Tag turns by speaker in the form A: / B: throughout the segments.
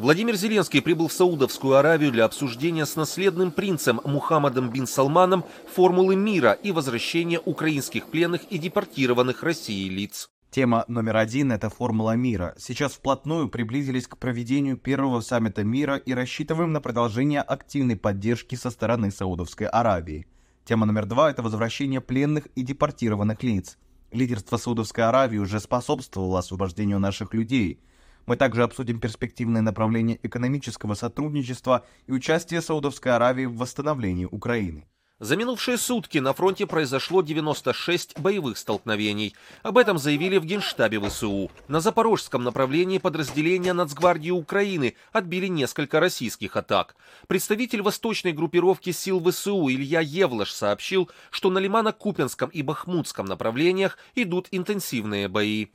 A: Владимир Зеленский прибыл в Саудовскую Аравию для обсуждения с наследным принцем Мухаммадом бин Салманом формулы мира и возвращения украинских пленных и депортированных Россией лиц.
B: Тема номер один – это формула мира. Сейчас вплотную приблизились к проведению первого саммита мира и рассчитываем на продолжение активной поддержки со стороны Саудовской Аравии. Тема номер два – это возвращение пленных и депортированных лиц. Лидерство Саудовской Аравии уже способствовало освобождению наших людей – мы также обсудим перспективные направления экономического сотрудничества и участие Саудовской Аравии в восстановлении Украины.
A: За минувшие сутки на фронте произошло 96 боевых столкновений. Об этом заявили в Генштабе ВСУ. На запорожском направлении подразделения Нацгвардии Украины отбили несколько российских атак. Представитель восточной группировки сил ВСУ Илья Евлаш сообщил, что на Лимано-Купенском и Бахмутском направлениях идут интенсивные бои.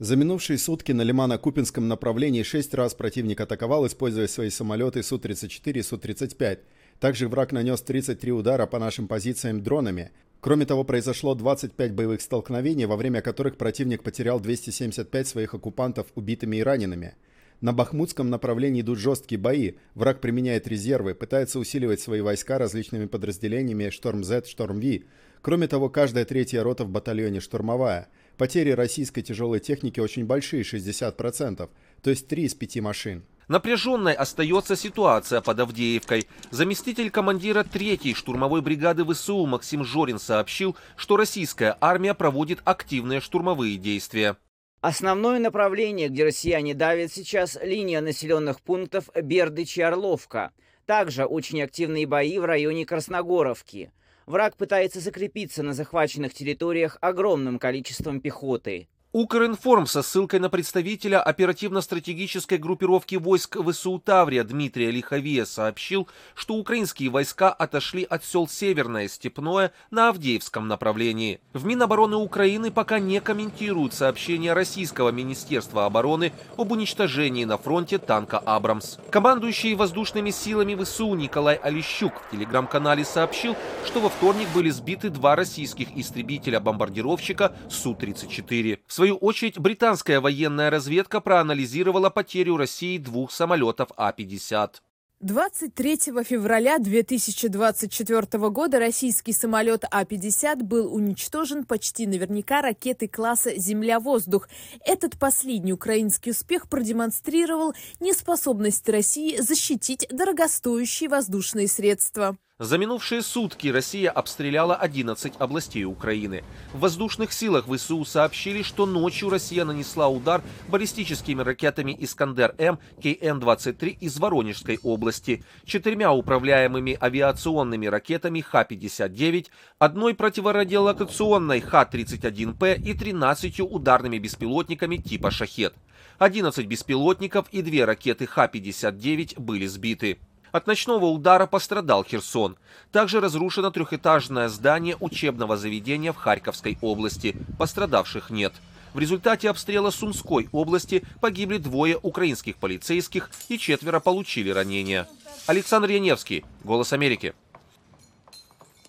C: За минувшие сутки на Лимано-Купинском направлении шесть раз противник атаковал, используя свои самолеты Су-34 и Су-35. Также враг нанес 33 удара по нашим позициям дронами. Кроме того, произошло 25 боевых столкновений, во время которых противник потерял 275 своих оккупантов убитыми и ранеными. На Бахмутском направлении идут жесткие бои. Враг применяет резервы, пытается усиливать свои войска различными подразделениями «Шторм-З», «Шторм-Ви». Кроме того, каждая третья рота в батальоне штурмовая – Потери российской тяжелой техники очень большие, 60%, то есть 3 из 5 машин.
A: Напряженной остается ситуация под Авдеевкой. Заместитель командира 3-й штурмовой бригады ВСУ Максим Жорин сообщил, что российская армия проводит активные штурмовые действия.
D: Основное направление, где россияне давят сейчас, линия населенных пунктов Бердыч и Орловка. Также очень активные бои в районе Красногоровки. Враг пытается закрепиться на захваченных территориях огромным количеством пехоты.
A: Укринформ со ссылкой на представителя оперативно-стратегической группировки войск ВСУ Таврия Дмитрия Лиховия сообщил, что украинские войска отошли от сел Северное Степное на Авдеевском направлении. В Минобороны Украины пока не комментируют сообщение российского Министерства обороны об уничтожении на фронте танка «Абрамс». Командующий воздушными силами ВСУ Николай Олещук в телеграм-канале сообщил, что во вторник были сбиты два российских истребителя-бомбардировщика Су-34 свою очередь, британская военная разведка проанализировала потерю России двух самолетов А-50.
E: 23 февраля 2024 года российский самолет А-50 был уничтожен почти наверняка ракетой класса «Земля-воздух». Этот последний украинский успех продемонстрировал неспособность России защитить дорогостоящие воздушные средства.
A: За минувшие сутки Россия обстреляла 11 областей Украины. В воздушных силах ВСУ сообщили, что ночью Россия нанесла удар баллистическими ракетами «Искандер-М» КН-23 из Воронежской области, четырьмя управляемыми авиационными ракетами Х-59, одной противорадиолокационной Х-31П и 13 ударными беспилотниками типа «Шахет». 11 беспилотников и две ракеты Х-59 были сбиты. От ночного удара пострадал Херсон. Также разрушено трехэтажное здание учебного заведения в Харьковской области. Пострадавших нет. В результате обстрела Сумской области погибли двое украинских полицейских и четверо получили ранения. Александр Яневский, «Голос Америки».